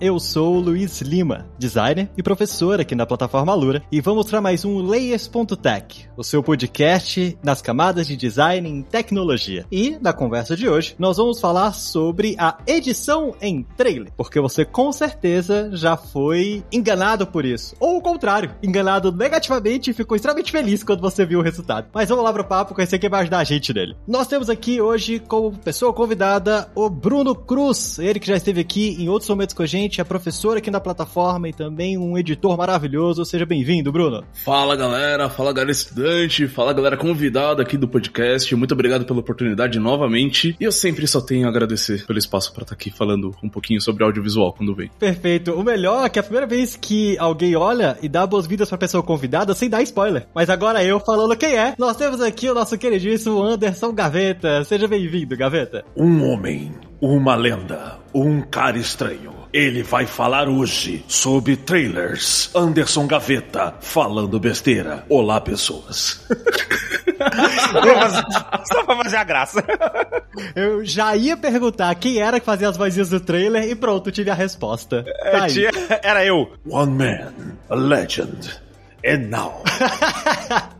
Eu sou o Luiz Lima, designer e professor aqui na plataforma Lura, e vou mostrar mais um Layers.tech, o seu podcast nas camadas de design em tecnologia. E na conversa de hoje, nós vamos falar sobre a edição em trailer, porque você com certeza já foi enganado por isso, ou o contrário, enganado negativamente e ficou extremamente feliz quando você viu o resultado. Mas vamos lá pro papo, conhecer quem vai ajudar a gente nele. Nós temos aqui hoje como pessoa convidada o Bruno Cruz, ele que já esteve aqui em outros momentos com a gente é professor aqui na plataforma e também um editor maravilhoso. Seja bem-vindo, Bruno. Fala galera, fala galera estudante, fala galera convidada aqui do podcast. Muito obrigado pela oportunidade novamente. E eu sempre só tenho a agradecer pelo espaço para estar aqui falando um pouquinho sobre audiovisual quando vem. Perfeito. O melhor é que é a primeira vez que alguém olha e dá boas-vindas pra pessoa convidada sem dar spoiler. Mas agora eu falando quem é, nós temos aqui o nosso queridíssimo Anderson Gaveta. Seja bem-vindo, Gaveta. Um homem, uma lenda, um cara estranho. Ele vai falar hoje sobre trailers. Anderson Gaveta falando besteira. Olá, pessoas. Só pra fazer a graça. Eu já ia perguntar quem era que fazia as vozinhas do trailer e pronto, tive a resposta. Tá aí. Era eu. One man, a legend. And now.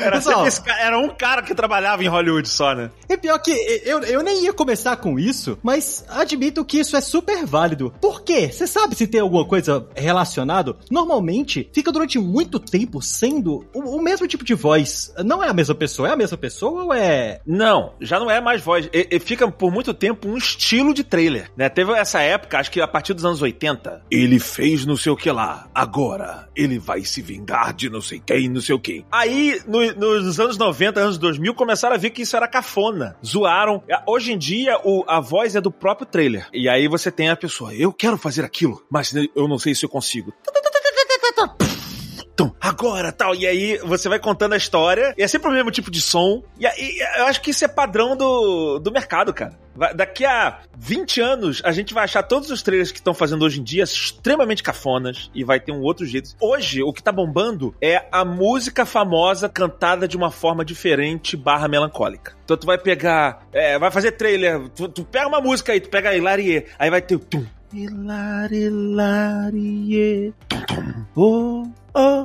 Era, Pessoal. esse ca- era um cara que trabalhava em Hollywood só, né? E pior que eu, eu nem ia começar com isso, mas admito que isso é super válido. Por quê? Você sabe se tem alguma coisa relacionado? Normalmente, fica durante muito tempo sendo o, o mesmo tipo de voz. Não é a mesma pessoa, é a mesma pessoa ou é... Não, já não é mais voz. E, e fica por muito tempo um estilo de trailer, né? Teve essa época, acho que a partir dos anos 80. Ele fez não sei o que lá. Agora, ele vai se vingar de não sei quem, não sei o que. Aí, no- nos anos 90, anos 2000, começaram a ver que isso era cafona. Zoaram. Hoje em dia, o- a voz é do próprio trailer. E aí você tem a pessoa, eu quero fazer aquilo, mas eu não sei se eu consigo. Então, agora, tal. E aí você vai contando a história, e é sempre o mesmo tipo de som. E aí eu acho que isso é padrão do, do mercado, cara. Daqui a 20 anos, a gente vai achar todos os trailers que estão fazendo hoje em dia extremamente cafonas e vai ter um outro jeito. Hoje, o que tá bombando é a música famosa cantada de uma forma diferente barra melancólica. Então tu vai pegar, é, vai fazer trailer, tu, tu pega uma música aí, tu pega a Hilarie, aí vai ter o tum. Hilari, tum, oh, oh,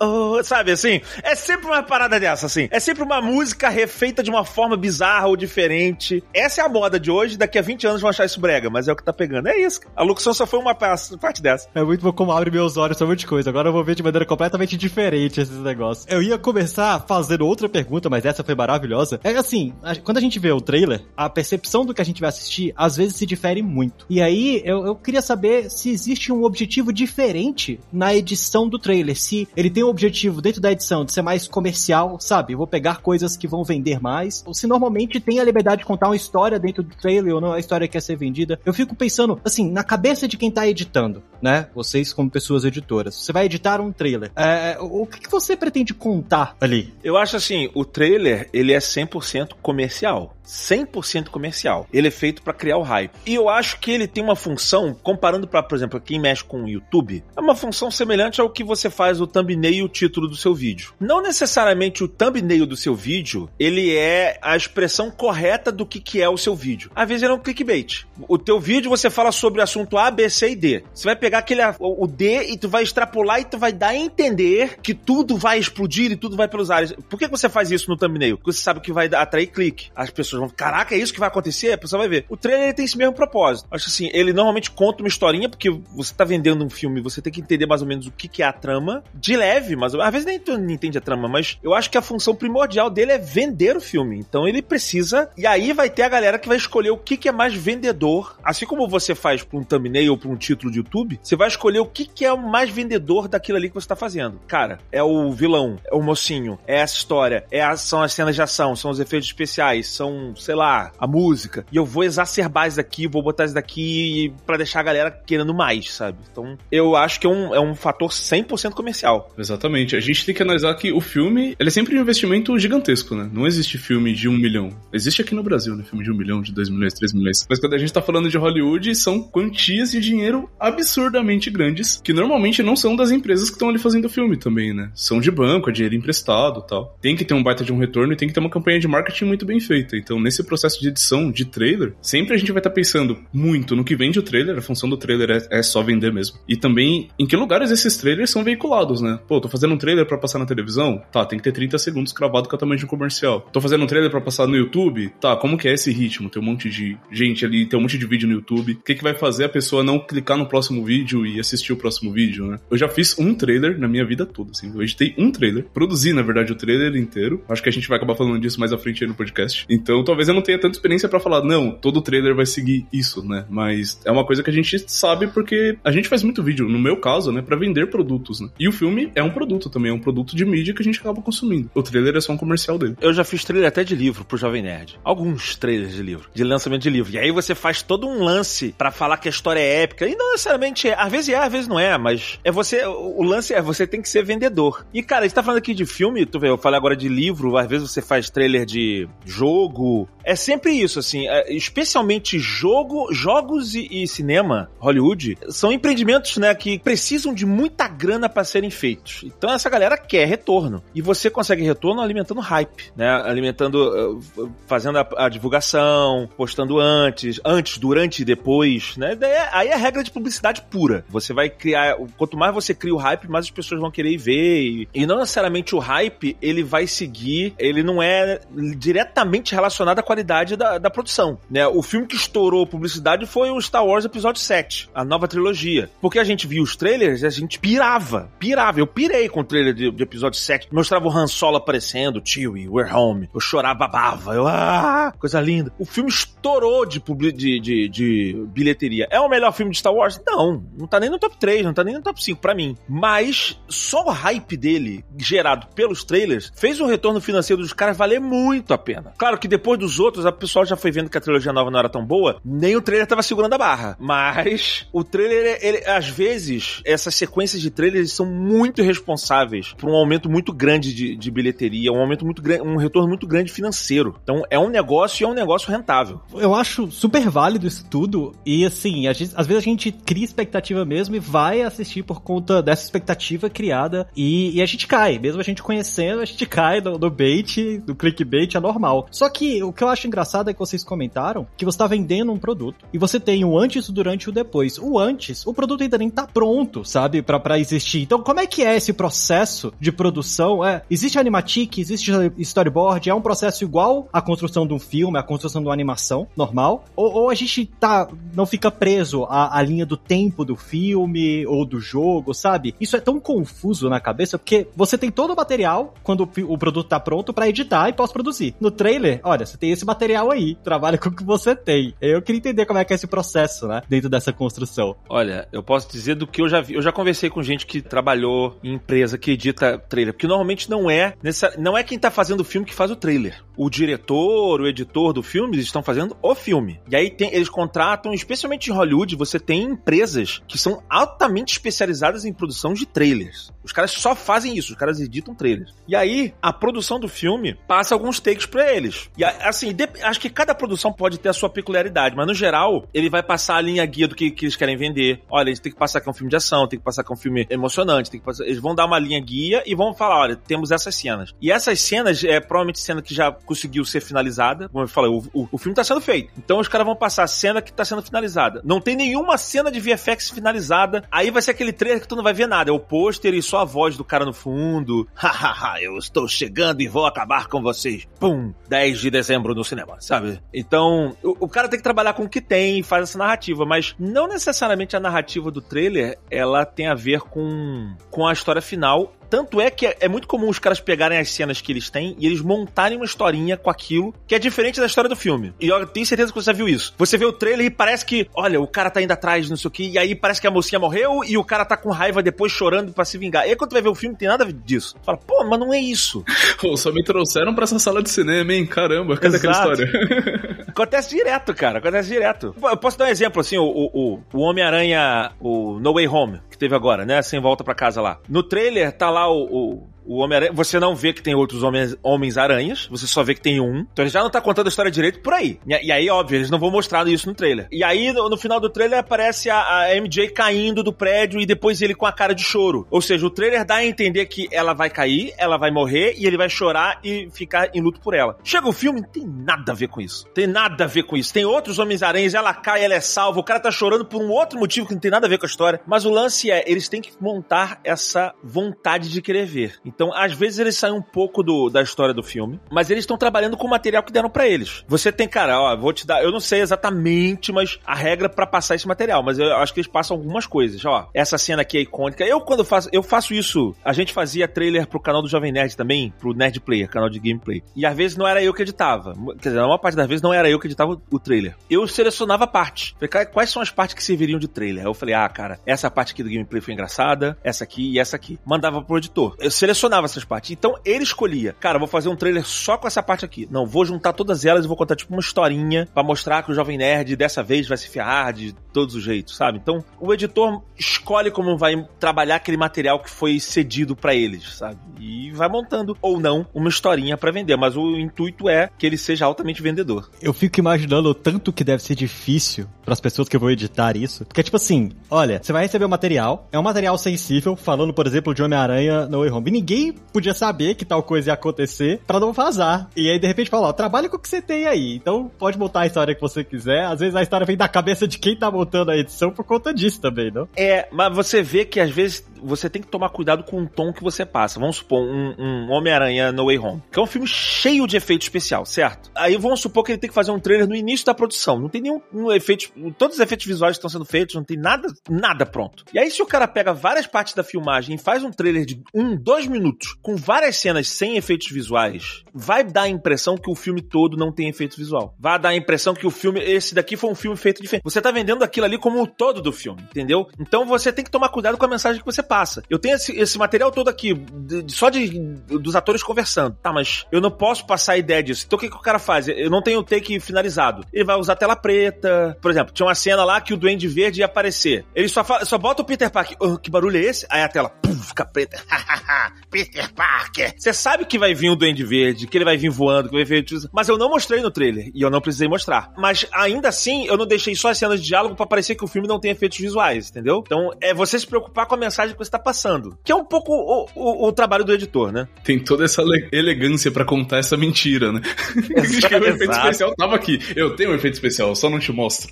oh, sabe assim? É sempre uma parada dessa, assim. É sempre uma música refeita de uma forma bizarra ou diferente. Essa é a moda de hoje, daqui a 20 anos vão achar isso brega, mas é o que tá pegando. É isso. A locução só foi uma pa- parte dessa. É muito bom como abre meus olhos monte de coisa. Agora eu vou ver de maneira completamente diferente esses negócios. Eu ia começar fazendo outra pergunta, mas essa foi maravilhosa. É assim, quando a gente vê o trailer, a percepção do que a gente vai assistir às vezes se difere muito. E aí eu, eu queria saber se existe um objetivo diferente na edição do trailer. Se ele tem um objetivo dentro da edição de ser mais comercial, sabe? Eu vou pegar coisas que vão vender mais. Ou se normalmente tem a liberdade de contar uma história dentro do trailer ou não, a história que quer ser vendida. Eu fico pensando, assim, na cabeça de quem tá editando, né? Vocês como pessoas editoras. Você vai editar um trailer. É, o que, que você pretende contar ali? Eu acho assim, o trailer, ele é 100% comercial. 100% comercial. Ele é feito pra criar o hype. E eu acho que ele tem uma função, comparando pra, por exemplo, quem mexe com o YouTube, é uma função semelhante ao que você faz o thumbnail e o título do seu vídeo. Não necessariamente o thumbnail do seu vídeo, ele é a expressão correta do que, que é o seu vídeo. Às vezes ele é um clickbait. O teu vídeo você fala sobre o assunto A, B, C e D. Você vai pegar aquele o D e tu vai extrapolar e tu vai dar a entender que tudo vai explodir e tudo vai pelos ares. Por que que você faz isso no thumbnail? Porque você sabe que vai atrair clique. As pessoas vão, caraca, é isso que vai acontecer? A pessoa vai ver. O trailer tem esse mesmo propósito. Acho assim, ele normalmente conta uma historinha, porque você tá vendendo um filme, você tem que entender mais ou menos o que, que é a trama, de leve, mas às vezes nem tu entende a trama, mas eu acho que a função primordial dele é vender o filme. Então ele precisa, e aí vai ter a galera que vai escolher o que, que é mais vendedor. Assim como você faz pra um thumbnail ou pra um título de YouTube, você vai escolher o que, que é o mais vendedor daquilo ali que você tá fazendo. Cara, é o vilão, é o mocinho, é essa história, é a- são as cenas de ação, são os efeitos especiais, são, sei lá, a música. E eu vou exacerbar isso daqui, vou botar isso daqui pra deixar a galera querendo mais, sabe? Então, eu acho que é um, é um fator 100% comercial. Exatamente. A gente tem que analisar que o filme, ele é sempre um investimento gigantesco, né? Não existe filme de um milhão. Existe aqui no Brasil, né? Filme de um milhão, de dois milhões, três milhões. Mas quando a gente tá falando de Hollywood, são quantias de dinheiro absurdamente grandes, que normalmente não são das empresas que estão ali fazendo o filme também, né? São de banco, é dinheiro emprestado tal. Tem que ter um baita de um retorno e tem que ter uma campanha de marketing muito bem feita. Então, nesse processo de edição de trailer, sempre a gente vai estar tá pensando muito no que vende o trailer, a função do trailer é, é só vender mesmo. E também em que lugares esses trailers são veiculados, né? Pô, tô fazendo um trailer para passar na televisão? Tá, tem que ter 30 segundos cravado com o tamanho de um comercial. Tô fazendo um trailer para passar no YouTube? Tá, como que é esse ritmo? Tem um monte de gente ali, tem um monte de vídeo no YouTube. O que, que vai fazer a pessoa não clicar no próximo vídeo e assistir o próximo vídeo, né? Eu já fiz um trailer na minha vida toda, assim. Eu editei um trailer, produzi, na verdade, o trailer inteiro. Acho que a gente vai acabar falando disso mais à frente aí no podcast. Então, talvez eu não tenha tanta experiência para falar, não, todo trailer vai seguir isso, né? Mas é uma coisa que a gente sabe porque a gente faz muito vídeo, no meu caso, né, para vender produtos, né? E o filme é um produto também, é um produto de mídia que a gente acaba consumindo. O trailer é só um comercial dele. Eu já fiz trailer até de livro pro Jovem Nerd. Alguns trailers de livro, de lançamento de livro. E aí você faz todo um lance para falar que a história é épica. E não necessariamente é. Às vezes é, às vezes não é, mas é você. O lance é você tem que ser vendedor. E, cara, a gente tá falando aqui de filme, tu vê, eu falei agora de livro, às vezes você faz trailer de jogo. É sempre isso, assim. É, especialmente jogo, jogos e, e cinema, Hollywood, são empreendimentos, né, que precisam de muita grana para serem feitos. Então essa galera quer retorno. E você consegue retorno alimentando hype, né? Alimentando, eh, fazendo a, a divulgação, postando antes, antes, durante e depois, né? É, aí é regra de publicidade pura. Você vai criar, quanto mais você cria o hype, mais as pessoas vão querer ir ver. E, e não necessariamente o hype, ele vai seguir, ele não é diretamente relacionado à qualidade da, da produção, né? O filme que estourou publicidade foi o Star Wars Episódio 7, a nova trilogia. Porque a gente viu os trailers e a gente pirava, pirava. Eu pirei com o trailer de, de Episódio 7. Mostrava o Han Solo aparecendo, Chewie, we're home. Eu chorava, babava. Eu, ah, coisa linda. O filme estourou de, de, de, de bilheteria. É o melhor filme de Star Wars? Não. Não tá nem no top 3, não tá nem no top 5 para mim. Mas só o hype dele, gerado pelos trailers, fez o retorno financeiro dos caras valer muito a pena. Claro que depois dos outros, a pessoa já foi vendo que a trilogia nova não era tão boa, nem o trailer tava segurando a barra. Mas o trailer, ele, às vezes, essas sequências de trailers são muito responsáveis por um aumento muito grande de, de bilheteria, um aumento muito grande, um retorno muito grande financeiro. Então é um negócio e é um negócio rentável. Eu acho super válido isso tudo. E assim, gente, às vezes a gente cria expectativa mesmo e vai assistir por conta dessa expectativa criada. E, e a gente cai, mesmo a gente conhecendo, a gente cai no bait, do clickbait, é normal. Só que o que eu acho engraçado é que vocês comentaram que você está vendendo um produto e você tem o antes, o durante e o depois. O antes, o produto ainda nem tá pronto, sabe, para existir. Então, como é que é esse processo de produção? É, existe animatic, existe storyboard, é um processo igual à construção de um filme, à construção de uma animação normal? Ou, ou a gente tá não fica preso à, à linha do tempo do filme ou do jogo, sabe? Isso é tão confuso na cabeça porque você tem todo o material quando o, o produto tá pronto para editar e pós-produzir. No trailer, olha, você tem esse material aí, trabalha com o que você tem. Eu queria entender como é que é esse processo, né, dentro dessa construção. Olha, eu posso dizer do que eu já vi. Eu já conversei com gente que trabalhou em empresa que edita trailer, porque normalmente não é nessa, não é quem tá fazendo o filme que faz o trailer. O diretor, o editor do filme, eles estão fazendo o filme. E aí tem, eles contratam, especialmente em Hollywood, você tem empresas que são altamente especializadas em produção de trailers. Os caras só fazem isso, os caras editam trailers. E aí, a produção do filme passa alguns takes para eles. E assim, acho que cada produção pode ter a sua peculiaridade, mas no geral, ele vai passar a linha guia do que, que eles querem vender. Olha, eles têm que passar que é um filme de ação, tem que passar que é um filme emocionante, tem que passar... eles vão dar uma linha guia e vão falar, olha, temos essas cenas. E essas cenas é provavelmente cena que já conseguiu ser finalizada. Como eu falei, o, o, o filme tá sendo feito. Então os caras vão passar a cena que tá sendo finalizada. Não tem nenhuma cena de VFX finalizada. Aí vai ser aquele trailer que tu não vai ver nada. É o pôster e só a voz do cara no fundo. Hahaha, eu estou chegando e vou acabar com vocês. Pum! 10 de dezembro no cinema, sabe? Então, o, o cara tem que trabalhar com o que tem e faz essa narrativa, mas não necessariamente a narrativa do trailer ela tem a ver com, com a história final tanto é que é, é, muito comum os caras pegarem as cenas que eles têm e eles montarem uma historinha com aquilo que é diferente da história do filme. E eu tenho certeza que você já viu isso. Você vê o trailer e parece que, olha, o cara tá indo atrás, não sei o que, e aí parece que a mocinha morreu e o cara tá com raiva depois chorando para se vingar. E aí quando tu vai ver o filme, tem nada disso. Tu fala, pô, mas não é isso. Pô, só me trouxeram pra essa sala de cinema, hein? Caramba, cadê Exato. aquela história? acontece direto, cara. Acontece direto. Eu posso dar um exemplo, assim, o, o, o Homem-Aranha, o No Way Home, que teve agora, né? Sem volta para casa lá. No trailer, tá lá o, o o Homem-Aranha, você não vê que tem outros Homens-Aranhas, você só vê que tem um. Então ele já não tá contando a história direito por aí. E, aí, óbvio, eles não vão mostrar isso no trailer. E aí, no, no final do trailer, aparece a, a, MJ caindo do prédio e depois ele com a cara de choro. Ou seja, o trailer dá a entender que ela vai cair, ela vai morrer e ele vai chorar e ficar em luto por ela. Chega o filme, não tem nada a ver com isso. Tem nada a ver com isso. Tem outros Homens-Aranhas, ela cai, ela é salva, o cara tá chorando por um outro motivo que não tem nada a ver com a história. Mas o lance é, eles têm que montar essa vontade de querer ver. Então, às vezes, eles saem um pouco do, da história do filme, mas eles estão trabalhando com o material que deram para eles. Você tem, cara, ó, vou te dar, eu não sei exatamente, mas a regra para passar esse material, mas eu acho que eles passam algumas coisas. Ó, essa cena aqui é icônica. Eu, quando faço, eu faço isso, a gente fazia trailer pro canal do Jovem Nerd também, pro Nerd Player, canal de gameplay. E às vezes não era eu que editava. Quer dizer, a maior parte das vezes não era eu que editava o, trailer. Eu selecionava partes. Falei, quais são as partes que serviriam de trailer? Eu falei, ah, cara, essa parte aqui do gameplay foi engraçada, essa aqui e essa aqui. Mandava pro editor. Eu selecionava essas partes. Então ele escolhia, cara, vou fazer um trailer só com essa parte aqui. Não, vou juntar todas elas e vou contar tipo uma historinha para mostrar que o Jovem Nerd dessa vez vai se ferrar de todos os jeitos, sabe? Então o editor escolhe como vai trabalhar aquele material que foi cedido para eles, sabe? E vai montando ou não uma historinha para vender, mas o intuito é que ele seja altamente vendedor. Eu fico imaginando o tanto que deve ser difícil para as pessoas que vão editar isso, porque tipo assim, olha, você vai receber o material, é um material sensível, falando por exemplo de Homem-Aranha no Way Home. E ninguém podia saber que tal coisa ia acontecer para não vazar. E aí de repente fala, ó, trabalha com o que você tem aí. Então pode botar a história que você quiser. Às vezes a história vem da cabeça de quem tá montando a edição por conta disso também, não? É, mas você vê que às vezes você tem que tomar cuidado com o tom que você passa. Vamos supor, um, um Homem-Aranha No Way Home, que é um filme cheio de efeito especial, certo? Aí vamos supor que ele tem que fazer um trailer no início da produção. Não tem nenhum um efeito. Todos os efeitos visuais estão sendo feitos, não tem nada, nada pronto. E aí, se o cara pega várias partes da filmagem e faz um trailer de um, dois minutos, com várias cenas sem efeitos visuais, vai dar a impressão que o filme todo não tem efeito visual. Vai dar a impressão que o filme, esse daqui foi um filme feito diferente. Você tá vendendo aquilo ali como o todo do filme, entendeu? Então você tem que tomar cuidado com a mensagem que você passa. Eu tenho esse, esse material todo aqui, de, de, só de, dos atores conversando. Tá, mas eu não posso passar a ideia disso. Então o que, que o cara faz? Eu não tenho o take finalizado. Ele vai usar tela preta. Por exemplo, tinha uma cena lá que o Duende Verde ia aparecer. Ele só, só bota o Peter Parker. Oh, que barulho é esse? Aí a tela, pum, fica preta. Peter Parker. Você sabe que vai vir o Duende Verde, que ele vai vir voando, que vai vir... Mas eu não mostrei no trailer. E eu não precisei mostrar. Mas ainda assim, eu não deixei só as cenas de diálogo para parecer que o filme não tem efeitos visuais, entendeu? Então, é você se preocupar com a mensagem que você tá passando. Que é um pouco o, o, o trabalho do editor, né? Tem toda essa elegância para contar essa mentira, né? Acho que o efeito especial tava aqui. Eu tenho um efeito especial, só não te mostro.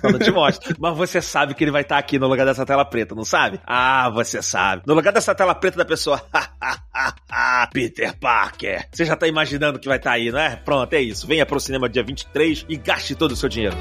Só não te mostro. Mas você sabe que ele vai estar tá aqui no lugar dessa tela preta, não sabe? Ah, você sabe. No lugar dessa tela preta da pessoa. Peter Parker. Você já tá imaginando que vai estar tá aí, não é? Pronto, é isso. Venha pro cinema dia 23 e gaste todo o seu dinheiro.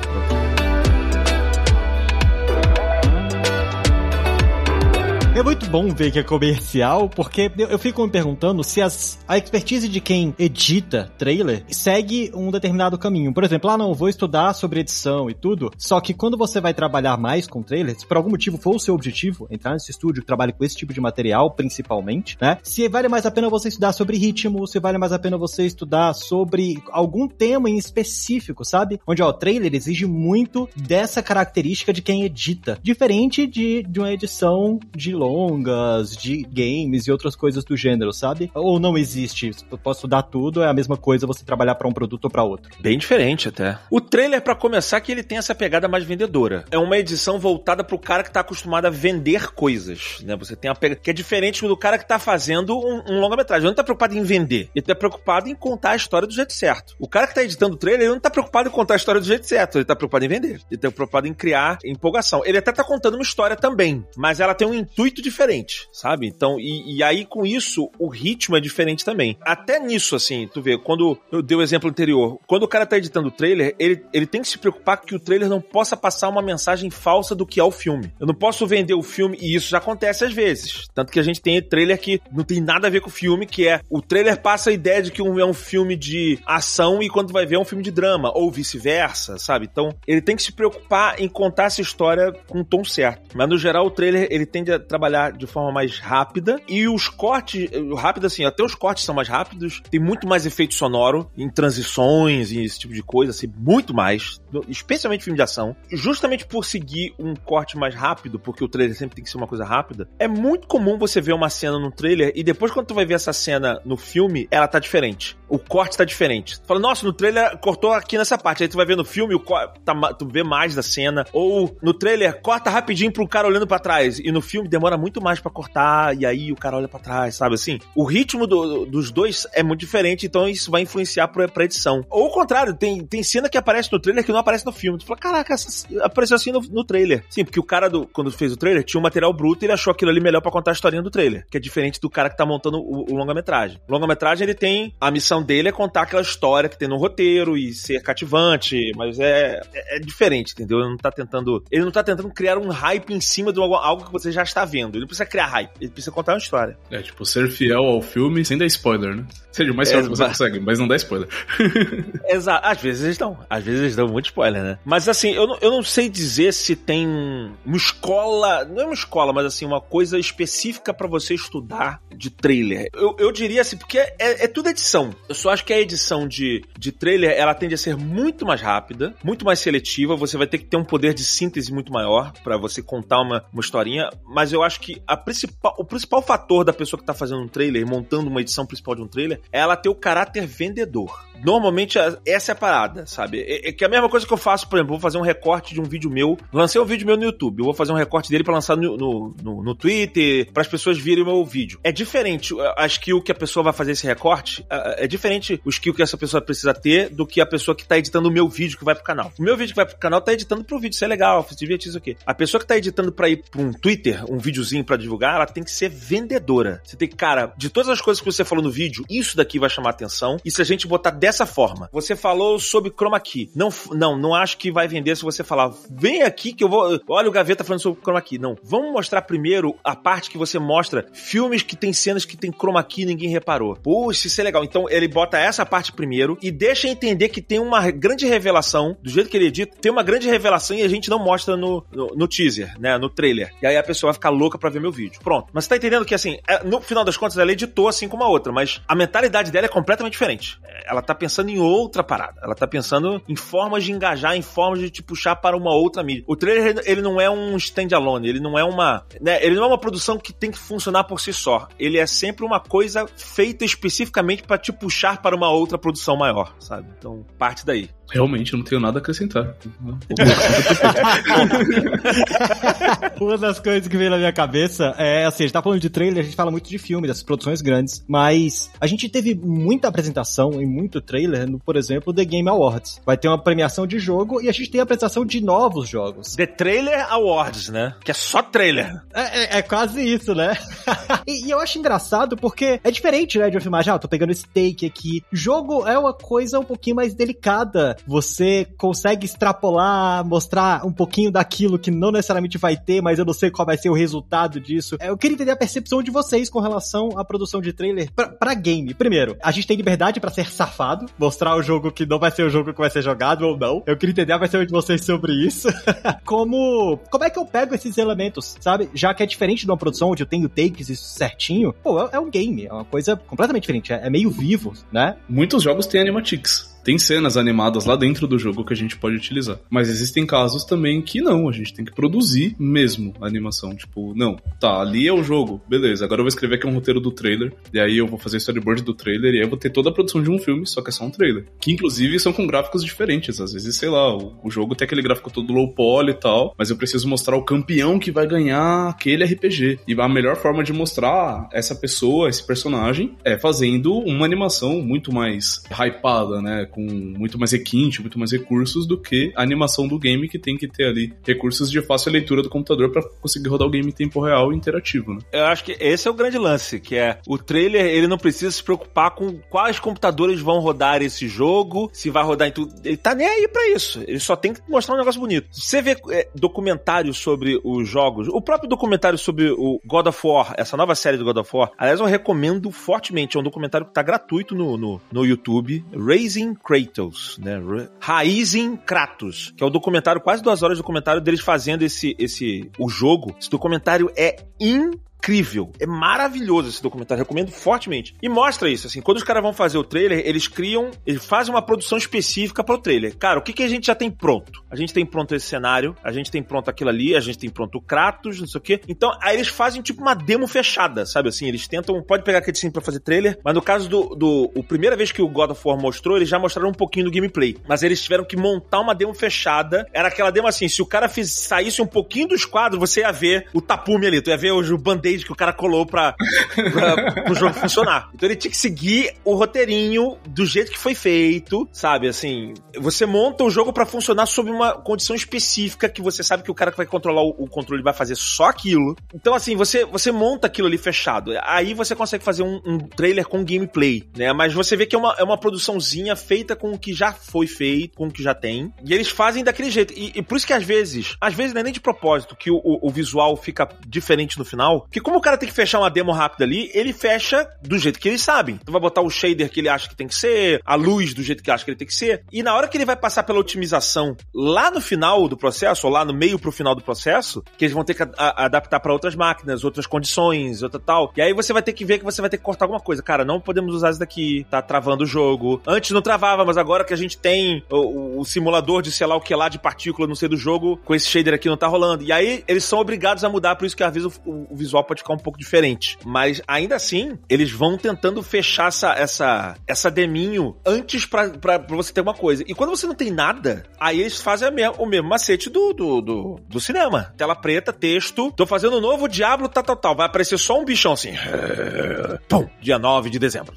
É muito bom ver que é comercial, porque eu fico me perguntando se as, a expertise de quem edita trailer segue um determinado caminho. Por exemplo, ah, não, vou estudar sobre edição e tudo, só que quando você vai trabalhar mais com trailers, se por algum motivo for o seu objetivo, entrar nesse estúdio que com esse tipo de material, principalmente, né? Se vale mais a pena você estudar sobre ritmo, se vale mais a pena você estudar sobre algum tema em específico, sabe? Onde, ó, o trailer exige muito dessa característica de quem edita. Diferente de, de uma edição de longa longas, de games e outras coisas do gênero, sabe? Ou não existe? Eu posso dar tudo, é a mesma coisa você trabalhar para um produto ou para outro. Bem diferente até. O trailer, para começar, que ele tem essa pegada mais vendedora. É uma edição voltada pro cara que tá acostumado a vender coisas, né? Você tem a pegada que é diferente do cara que tá fazendo um, um longa-metragem. Ele não tá preocupado em vender, ele tá preocupado em contar a história do jeito certo. O cara que tá editando o trailer, ele não tá preocupado em contar a história do jeito certo, ele tá preocupado em vender. Ele tá preocupado em criar empolgação. Ele até tá contando uma história também, mas ela tem um intuito muito diferente, sabe? Então, e, e, aí com isso, o ritmo é diferente também. Até nisso, assim, tu vê, quando eu dei o exemplo anterior, quando o cara tá editando o trailer, ele, ele tem que se preocupar que o trailer não possa passar uma mensagem falsa do que é o filme. Eu não posso vender o filme, e isso já acontece às vezes. Tanto que a gente tem trailer que não tem nada a ver com o filme, que é o trailer passa a ideia de que um, é um filme de ação e quando vai ver é um filme de drama, ou vice-versa, sabe? Então, ele tem que se preocupar em contar essa história com o tom certo. Mas no geral, o trailer ele tende a trabalhar trabalhar de forma mais rápida e os cortes, rápido assim, até os cortes são mais rápidos, tem muito mais efeito sonoro em transições e esse tipo de coisa, assim, muito mais, especialmente filme de ação. Justamente por seguir um corte mais rápido, porque o trailer sempre tem que ser uma coisa rápida, é muito comum você ver uma cena no trailer e depois quando tu vai ver essa cena no filme, ela tá diferente. O corte tá diferente. Tu fala, nossa, no trailer cortou aqui nessa parte. Aí tu vai ver no filme, o tá, tu vê mais da cena. Ou no trailer, corta rapidinho pro cara olhando para trás. E no filme demora muito mais para cortar, e aí o cara olha para trás, sabe assim? O ritmo do, dos dois é muito diferente, então isso vai influenciar pra, pra edição. Ou o contrário, tem, tem cena que aparece no trailer que não aparece no filme. Tu fala, caraca, essa, apareceu assim no, no trailer. Sim, porque o cara, do, quando fez o trailer, tinha um material bruto e ele achou aquilo ali melhor para contar a historinha do trailer. Que é diferente do cara que tá montando o, o longa-metragem. O longa-metragem, ele tem. A missão dele é contar aquela história que tem no roteiro e ser cativante, mas é, é, é diferente, entendeu? Ele não tá tentando. Ele não tá tentando criar um hype em cima de algo, algo que você já está vendo. Ele não precisa criar hype, ele precisa contar uma história. É, tipo, ser fiel ao filme sem dar spoiler, né? Seja o mais fiel que você consegue, mas não dá spoiler. Exato. Às vezes eles dão. Às vezes eles dão muito spoiler, né? Mas assim, eu não, eu não sei dizer se tem uma escola. Não é uma escola, mas assim, uma coisa específica para você estudar de trailer. Eu, eu diria assim, porque é, é, tudo edição. Eu só acho que a edição de, de trailer ela tende a ser muito mais rápida, muito mais seletiva. Você vai ter que ter um poder de síntese muito maior para você contar uma, uma historinha. Mas eu acho que a principal, o principal fator da pessoa que tá fazendo um trailer, montando uma edição principal de um trailer, é ela ter o caráter vendedor. Normalmente essa é a parada, sabe? É, é que é a mesma coisa que eu faço, por exemplo, vou fazer um recorte de um vídeo meu. Lancei um vídeo meu no YouTube, eu vou fazer um recorte dele para lançar no, no, no, no Twitter, para as pessoas virem o meu vídeo. É diferente a skill que a pessoa vai fazer esse recorte, é diferente o skill que essa pessoa precisa ter do que a pessoa que tá editando o meu vídeo que vai pro canal. O meu vídeo que vai pro canal tá editando pro vídeo, isso é legal, se divertir, isso aqui. A pessoa que tá editando para ir pra um Twitter, um videozinho para divulgar, ela tem que ser vendedora. Você tem que, cara, de todas as coisas que você falou no vídeo, isso daqui vai chamar atenção. E se a gente botar dessa forma, você falou sobre chroma key. Não, não, não acho que vai vender se você falar, vem aqui que eu vou. Olha o Gaveta falando sobre chroma key. Não. Vamos mostrar primeiro a parte que você mostra filmes que tem cenas que tem chroma key e ninguém reparou. Puxa, isso é legal. Então ele bota essa parte primeiro e deixa entender que tem uma grande revelação, do jeito que ele edita, tem uma grande revelação e a gente não mostra no, no, no teaser, né? No trailer. E aí a pessoa vai ficar louca pra ver meu vídeo. Pronto. Mas você tá entendendo que, assim, é, no final das contas, ela editou assim como a outra, mas a mentalidade dela é completamente diferente. Ela tá pensando em outra parada. Ela tá pensando em formas de engajar, em formas de te puxar para uma outra mídia. O trailer, ele não é um standalone, ele não é uma. Né, ele não é uma produção que tem que funcionar por si só. Ele é sempre uma coisa feita especificamente para te puxar para uma outra produção maior, sabe? Então, parte daí. Realmente, eu não tenho nada a acrescentar. Uma das coisas que veio na minha cabeça é assim: a gente tá falando de trailer, a gente fala muito de filme, dessas produções grandes, mas a gente teve muita apresentação e muito trailer no, por exemplo, The Game Awards. Vai ter uma premiação de jogo e a gente tem a apresentação de novos jogos. The Trailer Awards, né? Que é só trailer. É, é, é quase isso, né? e, e, eu acho engraçado porque é diferente, né, de eu filmar, já, ah, tô pegando esse take aqui. Jogo é uma coisa um pouquinho mais delicada você consegue extrapolar, mostrar um pouquinho daquilo que não necessariamente vai ter, mas eu não sei qual vai ser o resultado disso. Eu queria entender a percepção de vocês com relação à produção de trailer pra, game. Primeiro, a gente tem liberdade para ser safado, mostrar o jogo que não vai ser o jogo que vai ser jogado ou não. Eu queria entender a versão de vocês sobre isso. como, como é que eu pego esses elementos, sabe? Já que é diferente de uma produção onde eu tenho takes isso certinho, pô, é, é um game, é uma coisa completamente diferente, é, é meio vivo, né? Muitos jogos têm animatics. Tem cenas animadas lá dentro do jogo que a gente pode utilizar. Mas existem casos também que não, a gente tem que produzir mesmo a animação. Tipo, não, tá, ali é o jogo, beleza, agora eu vou escrever aqui um roteiro do trailer, e aí eu vou fazer storyboard do trailer, e aí eu vou ter toda a produção de um filme, só que é só um trailer. Que inclusive são com gráficos diferentes. Às vezes, sei lá, o, o jogo tem aquele gráfico todo low poly e tal, mas eu preciso mostrar o campeão que vai ganhar aquele RPG. E a melhor forma de mostrar essa pessoa, esse personagem, é fazendo uma animação muito mais hypada, né? Com muito mais requinte, muito mais recursos do que a animação do game que tem que ter ali recursos de fácil leitura do computador para conseguir rodar o game em tempo real e interativo, né? Eu acho que esse é o grande lance, que é o trailer, ele não precisa se preocupar com quais computadores vão rodar esse jogo, se vai rodar em tudo. Ele tá nem aí para isso. Ele só tem que mostrar um negócio bonito. Você vê é, documentários sobre os jogos, o próprio documentário sobre o God of War, essa nova série do God of War, aliás, eu recomendo fortemente. É um documentário que tá gratuito no, no, no YouTube, Raising Kratos, né? Raising Kratos, que é o documentário, quase duas horas de documentário deles fazendo esse, esse, o jogo. Esse documentário é incrível incrível. É maravilhoso esse documentário, recomendo fortemente. E mostra isso, assim, quando os caras vão fazer o trailer, eles criam, eles fazem uma produção específica para o trailer. Cara, o que, que a gente já tem pronto? A gente tem pronto esse cenário, a gente tem pronto aquilo ali, a gente tem pronto o Kratos, não sei o quê. Então, aí eles fazem tipo uma demo fechada, sabe assim? Eles tentam, pode pegar aquele sim pra fazer trailer, mas no caso do, do o primeira vez que o God of War mostrou, eles já mostraram um pouquinho do gameplay. Mas eles tiveram que montar uma demo fechada. Era aquela demo assim, se o cara fiz, saísse um pouquinho dos quadros, você ia ver o tapume ali, tu ia ver o que o cara colou pra, pra jogo funcionar. Então ele tinha que seguir o roteirinho do jeito que foi feito, sabe? Assim, você monta o jogo para funcionar sob uma condição específica que você sabe que o cara que vai controlar o, o, controle vai fazer só aquilo. Então, assim, você, você monta aquilo ali fechado. Aí você consegue fazer um, um trailer com gameplay, né? Mas você vê que é uma, é uma produçãozinha feita com o que já foi feito, com o que já tem. E eles fazem daquele jeito. E, e por isso que às vezes, às vezes não é nem de propósito que o, o, o visual fica diferente no final. Que como o cara tem que fechar uma demo rápida ali, ele fecha do jeito que eles sabem. Então vai botar o shader que ele acha que tem que ser, a luz do jeito que acha que ele tem que ser. E na hora que ele vai passar pela otimização lá no final do processo, ou lá no meio pro final do processo, que eles vão ter que adaptar para outras máquinas, outras condições, outra tal. E aí você vai ter que ver que você vai ter que cortar alguma coisa. Cara, não podemos usar isso daqui, tá travando o jogo. Antes não travava, mas agora que a gente tem o, o simulador de sei lá o que lá de partícula, não sei do jogo, com esse shader aqui não tá rolando. E aí eles são obrigados a mudar, por isso que às vezes o, o visual pode ficar um pouco diferente. Mas ainda assim, eles vão tentando fechar essa, essa, essa deminho antes pra, pra, pra você ter uma coisa. E quando você não tem nada, aí eles fazem o mesmo macete do, do, do, do, cinema. Tela preta, texto. Tô fazendo um novo Diablo, tal, tal, tal. Vai aparecer só um bichão assim. Pum, dia 9 de dezembro.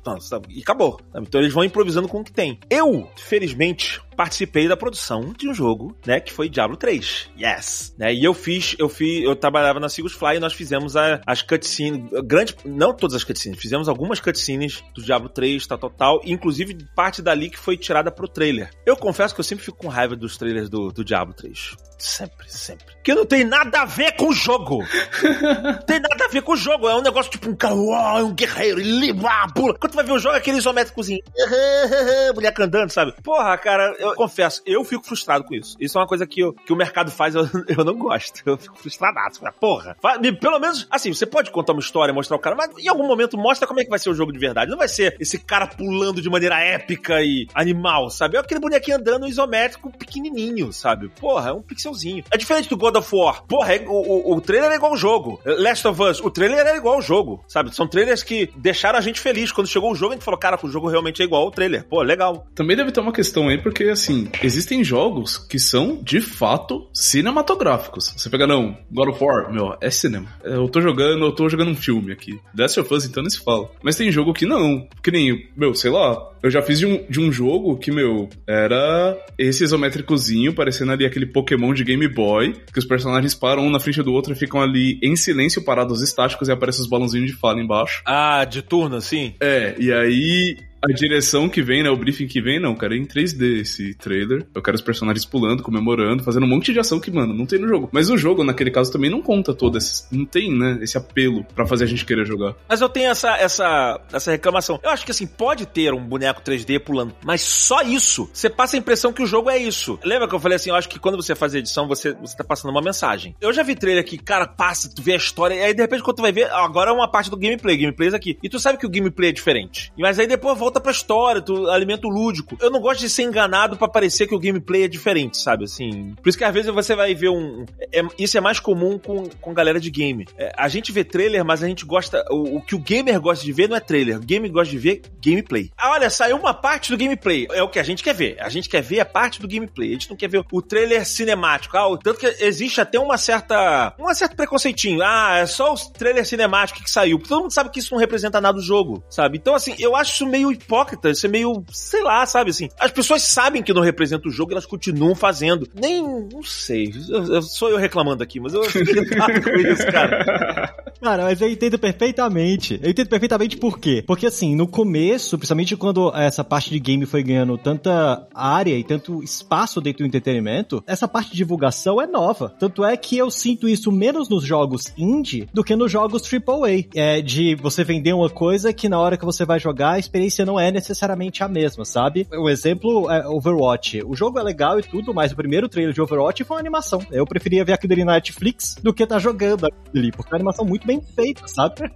E acabou. Então eles vão improvisando com o que tem. Eu, felizmente, participei da produção de um jogo, né, que foi Diablo 3. Yes! Né, e eu fiz, eu fiz, eu trabalhava na Sigus Fly e nós fizemos a, as cutscenes, grande, não todas as cutscenes, fizemos algumas cutscenes do Diablo 3, tal, tal, tal, inclusive parte dali que foi tirada pro trailer. Eu confesso que eu sempre fico com raiva dos trailers do, do Diablo 3. Sempre, sempre. Que não tem nada a ver com o jogo. tem nada a ver com o jogo. É um negócio tipo um cara, uau, um guerreiro, ele pula. Quando tu vai ver o jogo, é aquele isométricozinho. Mulher cantando, sabe? Porra, cara, eu confesso, eu fico frustrado com isso. Isso é uma coisa que, eu, que o mercado faz, eu, eu não gosto. Eu fico frustradaço. Porra, pelo menos, assim, você pode contar uma história, mostrar o cara, mas em algum momento mostra como é que vai ser o jogo de verdade. Não vai ser esse cara pulando de maneira épica e animal, sabe? É aquele bonequinho andando isométrico pequenininho, sabe? Porra, é um pixelzinho. É diferente do God of War. Porra, é, o, o, o trailer é igual ao jogo. Last of Us, o trailer é igual ao jogo, sabe? São trailers que deixaram a gente feliz. Quando chegou o jogo, a gente falou, cara, o jogo realmente é igual ao trailer. Pô, legal. Também deve ter uma questão aí, porque assim, existem jogos que são, de fato, cinematográficos. Você pega, não, God of War, meu, é cinema. Eu tô jogando, eu tô jogando um filme aqui. Last of Us, então, nem se fala. Mas tem jogo que não. Que nem, meu, sei lá, eu já fiz de um, de um jogo que, meu, era esse isométricozinho, parecendo ali aquele Pokémon de Game Boy, que os personagens param um na frente do outro e ficam ali em silêncio, parados estáticos, e aparecem os balãozinhos de fala embaixo. Ah, de turno, assim? É, e aí a direção que vem, né? O briefing que vem, não, cara, é em 3D esse trailer. Eu quero os personagens pulando, comemorando, fazendo um monte de ação que, mano, não tem no jogo. Mas o jogo, naquele caso, também não conta todo esse. Não tem, né? Esse apelo para fazer a gente querer jogar. Mas eu tenho essa, essa, essa reclamação. Eu acho que assim, pode ter um boneco 3D pulando, mas só isso. Você passa a impressão que o jogo é isso. Lembra que eu falei assim? Eu acho que quando você faz a edição, você, você tá passando uma mensagem. Eu já vi trailer que, cara, passa, tu vê a história, e aí de repente quando tu vai ver, agora é uma parte do gameplay, gameplay é aqui. E tu sabe que o gameplay é diferente. Mas aí depois volta pra história, tu alimento lúdico. Eu não gosto de ser enganado para parecer que o gameplay é diferente, sabe? Assim. Por isso que às vezes você vai ver um. É, isso é mais comum com, com galera de game. É, a gente vê trailer, mas a gente gosta. O, o, que o gamer gosta de ver não é trailer. O gamer gosta de ver gameplay. Ah, olha, saiu uma parte do gameplay. É o que a gente quer ver. A gente quer ver a parte do gameplay. A gente não quer ver o trailer cinemático. Ah, tanto que existe até uma certa. Um certo preconceitinho. Ah, é só o trailer cinemático que saiu. Todo mundo sabe que isso não representa nada do jogo, sabe? Então, assim, eu acho isso meio hipócrita. Isso é meio sei lá, sabe assim. As pessoas sabem que não representa o jogo e elas continuam fazendo. Nem, não sei. Eu, eu, sou eu reclamando aqui, mas eu fiquei com isso, cara. Cara, mas eu entendo perfeitamente. Eu entendo perfeitamente por quê. Porque assim, no começo, principalmente quando essa parte de game foi ganhando tanta área e tanto espaço dentro do entretenimento, essa parte de divulgação é nova. Tanto é que eu sinto isso menos nos jogos indie do que nos jogos AAA. É de você vender uma coisa que na hora que você vai jogar a experiência não não é necessariamente a mesma, sabe? O exemplo é Overwatch. O jogo é legal e tudo, mas o primeiro trailer de Overwatch foi uma animação. Eu preferia ver aquilo ali na Netflix do que estar tá jogando ali, porque é uma animação muito bem feita, sabe?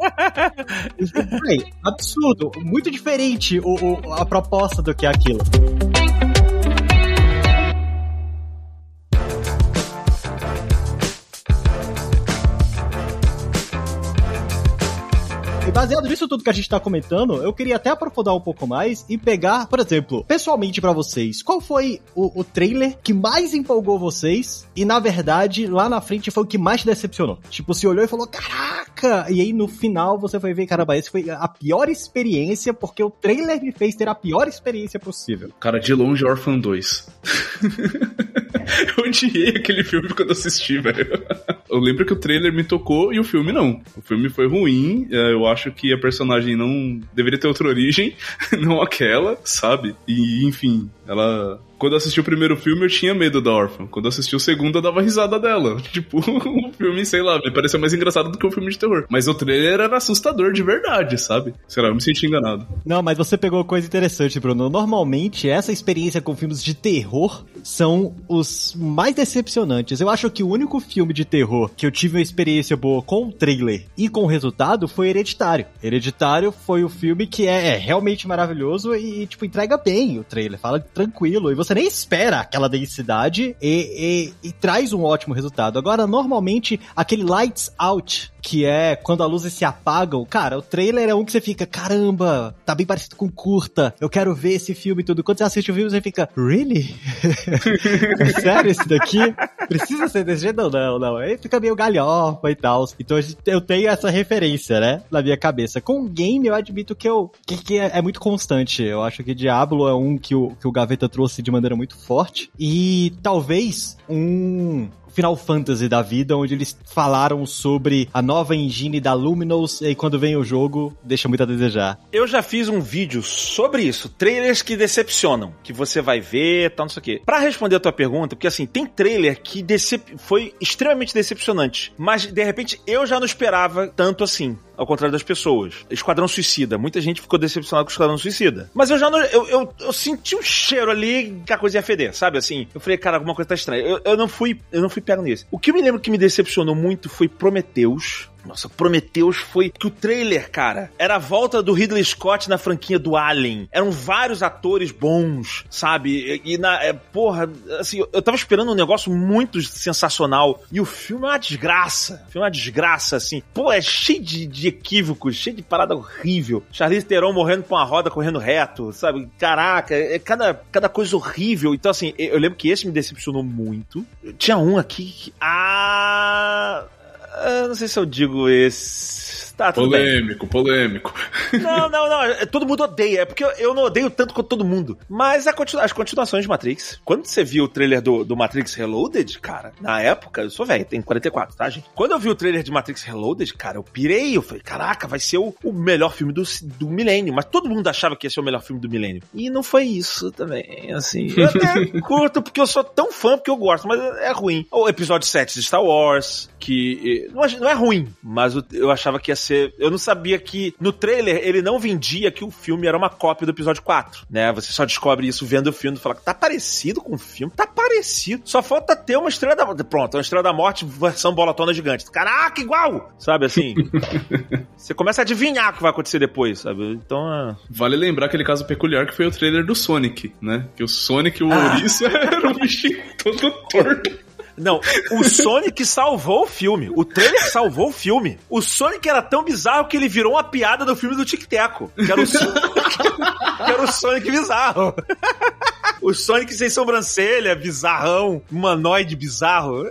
absurdo, muito diferente o, o, a proposta do que aquilo. Baseado nisso tudo que a gente tá comentando, eu queria até aprofundar um pouco mais e pegar, por exemplo, pessoalmente para vocês, qual foi o, o, trailer que mais empolgou vocês e, na verdade, lá na frente foi o que mais decepcionou? Tipo, você olhou e falou, caraca! E aí no final você foi ver, caramba, esse foi a pior experiência porque o trailer me fez ter a pior experiência possível. Cara, de longe, Orphan 2. eu odiei aquele filme quando assisti, velho. Eu lembro que o trailer me tocou e o filme não. O filme foi ruim, é, eu acho que a personagem não deveria ter outra origem, não aquela, sabe? E, enfim, ela quando eu assisti o primeiro filme, eu tinha medo da órfã. Quando eu assisti o segundo, eu dava risada dela. Tipo, o filme, sei lá, me pareceu mais engraçado do que um filme de terror. Mas o trailer era assustador de verdade, sabe? Sei lá, eu me senti enganado. Não, mas você pegou coisa interessante, Bruno. Normalmente, essa experiência com filmes de terror são os mais decepcionantes. Eu acho que o único filme de terror que eu tive uma experiência boa com o trailer e com o resultado foi Hereditário. Hereditário foi o filme que é, é realmente maravilhoso e, tipo, entrega bem o trailer. Fala tranquilo. E você você nem espera aquela densidade e, e, e traz um ótimo resultado. Agora, normalmente, aquele lights out que é quando a luzes se apagam. Cara, o trailer é um que você fica, caramba, tá bem parecido com curta. Eu quero ver esse filme e tudo. Quando você assiste o filme, você fica, really? sério esse daqui? Precisa ser desse jeito? Não, não, não. Aí fica meio galhofa e tal. Então eu tenho essa referência, né? Na minha cabeça. Com game, eu admito que eu que, que é, é, muito constante. Eu acho que Diablo é um que o, que o Gaveta trouxe de maneira muito forte. E talvez um Final Fantasy da vida, onde eles falaram sobre a nova engine da Luminous e quando vem o jogo, deixa muito a desejar. Eu já fiz um vídeo sobre isso, trailers que decepcionam, que você vai ver, tal, não sei o quê. Pra responder a tua pergunta, porque assim, tem trailer que decep... foi extremamente decepcionante, mas de repente eu já não esperava tanto assim ao contrário das pessoas. Esquadrão Suicida. Muita gente ficou decepcionada com o Esquadrão Suicida. Mas eu já não. Eu, eu, eu, senti um cheiro ali que a coisa ia feder, sabe? Assim, eu falei, cara, alguma coisa tá estranha. Eu, eu não fui. Eu não fui nisso. O que eu me lembro que me decepcionou muito foi Prometheus. Nossa, Prometheus foi que o trailer, cara, era a volta do Ridley Scott na franquia do Alien. Eram vários atores bons, sabe? E, e na, é, porra, assim, eu tava esperando um negócio muito sensacional. E o filme é uma desgraça. O filme é uma desgraça, assim. Pô, é cheio de, de equívocos, cheio de parada horrível. Charlize Theron morrendo com uma roda correndo reto, sabe? Caraca, é cada, cada coisa horrível. Então, assim, eu lembro que esse me decepcionou muito. Tinha um aqui que. Ah. Eu não sei se eu digo esse. Tá, tudo polêmico, bem. polêmico. Não, não, não. É, todo mundo odeia. É porque eu não odeio tanto quanto todo mundo. Mas continu as continuações de Matrix. Quando você viu o trailer do, do Matrix Reloaded, cara, na época, eu sou velho, tenho 44, tá, gente? Quando eu vi o trailer de Matrix Reloaded, cara, eu pirei. Eu falei, caraca, vai ser o, o melhor filme do, do milênio. Mas todo mundo achava que ia ser o melhor filme do milênio. E não foi isso também, assim. Eu até curto porque eu sou tão fã porque eu gosto, mas é ruim. O episódio 7 de Star Wars, que não é, não é ruim, mas eu achava que ia ser. Eu não sabia que no trailer ele não vendia que o filme era uma cópia do episódio 4, né? Você só descobre isso vendo o filme e fala que tá parecido com o filme, tá parecido. Só falta ter uma estrela da pronto, uma estrela da morte versão bolatona gigante. Caraca, igual! Sabe assim? você começa a adivinhar o que vai acontecer depois, sabe? Então, é... vale lembrar aquele caso peculiar que foi o trailer do Sonic, né? Que o Sonic, o ah. ouriço, era um bichinho todo torto. Não, o Sonic salvou o filme. O trailer salvou o filme. O Sonic era tão bizarro que ele virou uma piada do filme do Tic Teco. Que era o, que era o Sonic bizarro. O Sonic sem sobrancelha, bizarrão, humanoide bizarro.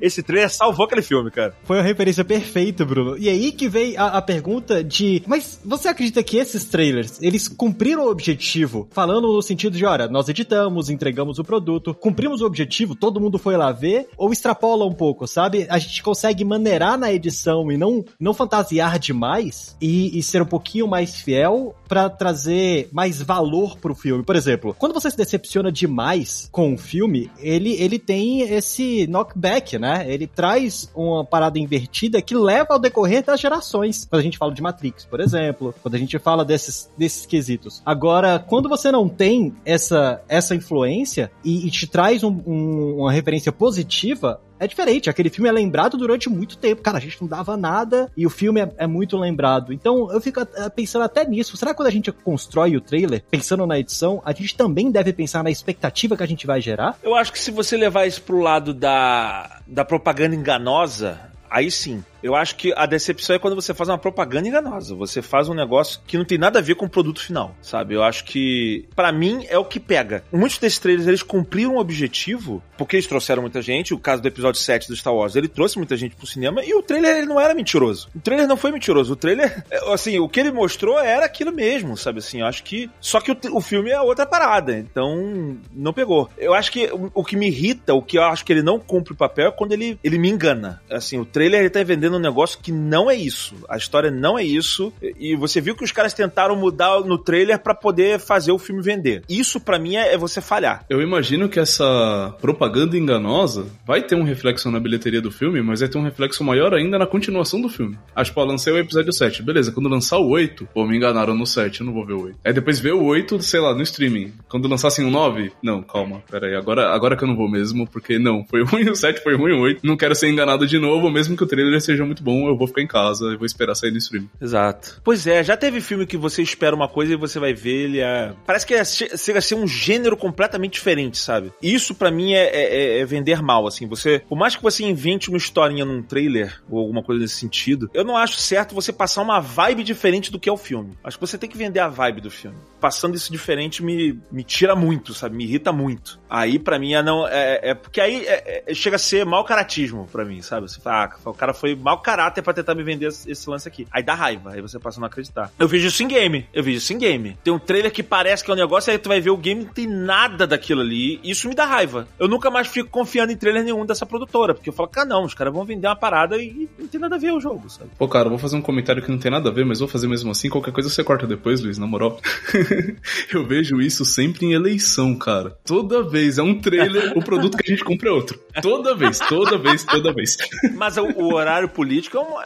Esse trailer salvou aquele filme, cara. Foi uma referência perfeita, Bruno. E aí que veio a, a, pergunta de, mas você acredita que esses trailers, eles cumpriram o objetivo? Falando no sentido de, olha, nós editamos, entregamos o produto, cumprimos o objetivo, todo mundo foi lá ver, ou extrapola um pouco, sabe? A gente consegue maneirar na edição e não, não fantasiar demais e, e ser um pouquinho mais fiel para trazer mais valor pro filme. Por exemplo, quando você se decepciona demais com o filme, ele, ele tem esse knockback, né? Ele traz uma parada invertida que leva ao decorrer das gerações. Quando a gente fala de Matrix, por exemplo, quando a gente fala desses, desses quesitos. Agora, quando você não tem essa, essa influência e, e te traz um, um, uma referência positiva, é diferente. Aquele filme é lembrado durante muito tempo. Cara, a gente não dava nada e o filme é, é muito lembrado. Então eu fico pensando até nisso. Será que quando a gente constrói o trailer, pensando na edição, a gente também deve pensar na expectativa que a gente vai gerar? Eu acho que se você levar isso pro lado da, da propaganda enganosa, aí sim. Eu acho que a decepção é quando você faz uma propaganda enganosa. Você faz um negócio que não tem nada a ver com o produto final, sabe? Eu acho que, para mim, é o que pega. Muitos desses trailers, eles cumpriram o objetivo, porque eles trouxeram muita gente. O caso do episódio 7 do Star Wars, ele trouxe muita gente pro cinema e o trailer, ele não era mentiroso. O trailer não foi mentiroso. O trailer, assim, o que ele mostrou era aquilo mesmo, sabe? Assim, eu acho que. Só que o, o filme é outra parada. Então, não pegou. Eu acho que o, o, que me irrita, o que eu acho que ele não cumpre o papel é quando ele, ele me engana. Assim, o trailer, ele tá vendendo um negócio que não é isso. A história não é isso. E você viu que os caras tentaram mudar no trailer para poder fazer o filme vender. Isso para mim é, é, você falhar. Eu imagino que essa propaganda enganosa vai ter um reflexo na bilheteria do filme, mas vai ter um reflexo maior ainda na continuação do filme. Acho que, pô, lancei o episódio 7. Beleza, quando lançar o 8, pô, me enganaram no 7, eu não vou ver o 8. Aí depois ver o 8, sei lá, no streaming. Quando lançassem o 9, não, calma, pera aí, agora, agora que eu não vou mesmo, porque não, foi ruim o 7, foi ruim o 8. Não quero ser enganado de novo, mesmo que o trailer seja muito bom, eu vou ficar em casa e vou esperar sair no stream. Exato. Pois é, já teve filme que você espera uma coisa e você vai ver ele é... Parece que é, chega a ser um gênero completamente diferente, sabe? Isso para mim é, é, é, vender mal, assim. Você, por mais que você invente uma historinha num trailer ou alguma coisa nesse sentido, eu não acho certo você passar uma vibe diferente do que é o filme. Acho que você tem que vender a vibe do filme. Passando isso diferente me, me tira muito, sabe? Me irrita muito. Aí para mim é não é, é porque aí é, é, chega a ser mau caratismo para mim, sabe? Você fala, ah, o cara foi mau caráter para tentar me vender esse lance aqui. Aí dá raiva, aí você passa a não acreditar. Eu vejo isso em game, eu vejo isso em game. Tem um trailer que parece que é um negócio, aí tu vai ver o game não tem nada daquilo ali. Isso me dá raiva. Eu nunca mais fico confiando em trailer nenhum dessa produtora, porque eu falo, cara, não, os caras vão vender uma parada e não tem nada a ver o jogo, sabe? Pô, cara, eu vou fazer um comentário que não tem nada a ver, mas vou fazer mesmo assim. Qualquer coisa você corta depois, Luiz, na moral. eu vejo isso sempre em eleição, cara. Toda vez é um trailer, o produto que a gente compra é outro. Toda vez, toda vez, toda vez. Mas o, o horário político